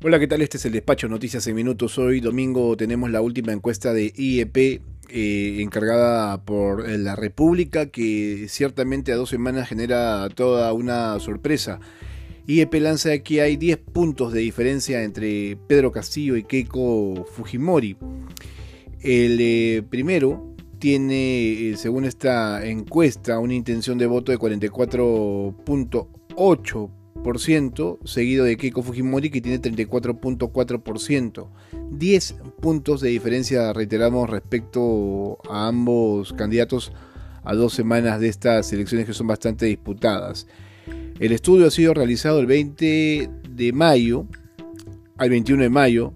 Hola, ¿qué tal? Este es el despacho Noticias en Minutos. Hoy domingo tenemos la última encuesta de IEP eh, encargada por la República que ciertamente a dos semanas genera toda una sorpresa. IEP lanza que hay 10 puntos de diferencia entre Pedro Castillo y Keiko Fujimori. El eh, primero tiene, eh, según esta encuesta, una intención de voto de 44.8 seguido de Keiko Fujimori que tiene 34.4%. 10 puntos de diferencia, reiteramos, respecto a ambos candidatos a dos semanas de estas elecciones que son bastante disputadas. El estudio ha sido realizado el 20 de mayo al 21 de mayo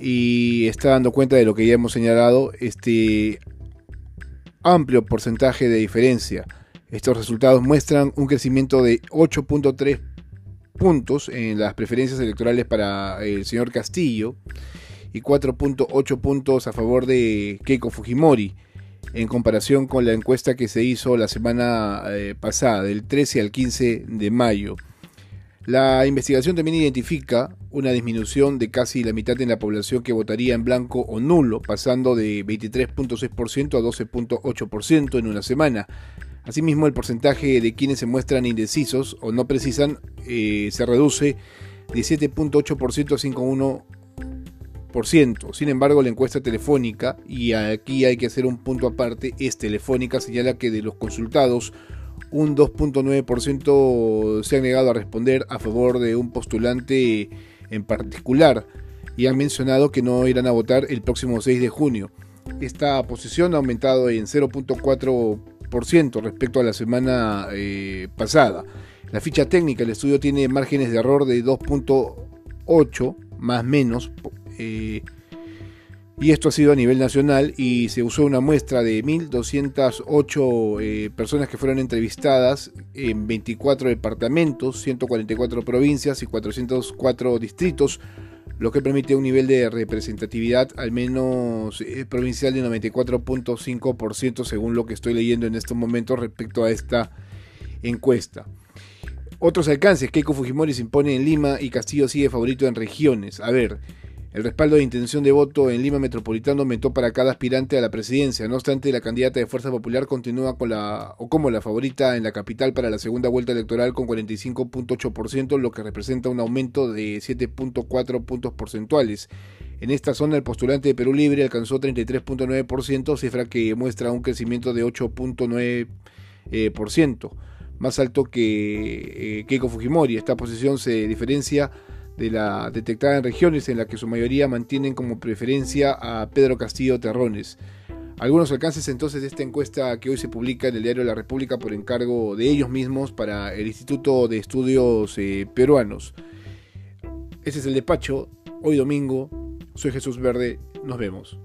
y está dando cuenta de lo que ya hemos señalado, este amplio porcentaje de diferencia. Estos resultados muestran un crecimiento de 8.3 puntos en las preferencias electorales para el señor Castillo y 4.8 puntos a favor de Keiko Fujimori en comparación con la encuesta que se hizo la semana eh, pasada, del 13 al 15 de mayo. La investigación también identifica una disminución de casi la mitad en la población que votaría en blanco o nulo, pasando de 23.6% a 12.8% en una semana. Asimismo, el porcentaje de quienes se muestran indecisos o no precisan eh, se reduce de 7.8% a 5.1%. Sin embargo, la encuesta telefónica, y aquí hay que hacer un punto aparte, es telefónica, señala que de los consultados, un 2.9% se han negado a responder a favor de un postulante en particular y han mencionado que no irán a votar el próximo 6 de junio. Esta posición ha aumentado en 0.4% respecto a la semana eh, pasada. La ficha técnica del estudio tiene márgenes de error de 2.8 más menos. Eh, y esto ha sido a nivel nacional y se usó una muestra de 1.208 eh, personas que fueron entrevistadas en 24 departamentos, 144 provincias y 404 distritos lo que permite un nivel de representatividad al menos eh, provincial de 94.5% según lo que estoy leyendo en estos momentos respecto a esta encuesta. Otros alcances, Keiko Fujimori se impone en Lima y Castillo sigue favorito en regiones. A ver, el respaldo de intención de voto en Lima Metropolitano aumentó para cada aspirante a la presidencia. No obstante, la candidata de Fuerza Popular continúa con la, o como la favorita en la capital para la segunda vuelta electoral con 45.8%, lo que representa un aumento de 7.4 puntos porcentuales. En esta zona, el postulante de Perú Libre alcanzó 33.9%, cifra que muestra un crecimiento de 8.9%, eh, más alto que eh, Keiko Fujimori. Esta posición se diferencia de la detectada en regiones en las que su mayoría mantienen como preferencia a Pedro Castillo Terrones. Algunos alcances entonces de esta encuesta que hoy se publica en el diario La República por encargo de ellos mismos para el Instituto de Estudios eh, Peruanos. Ese es el despacho, hoy domingo. Soy Jesús Verde, nos vemos.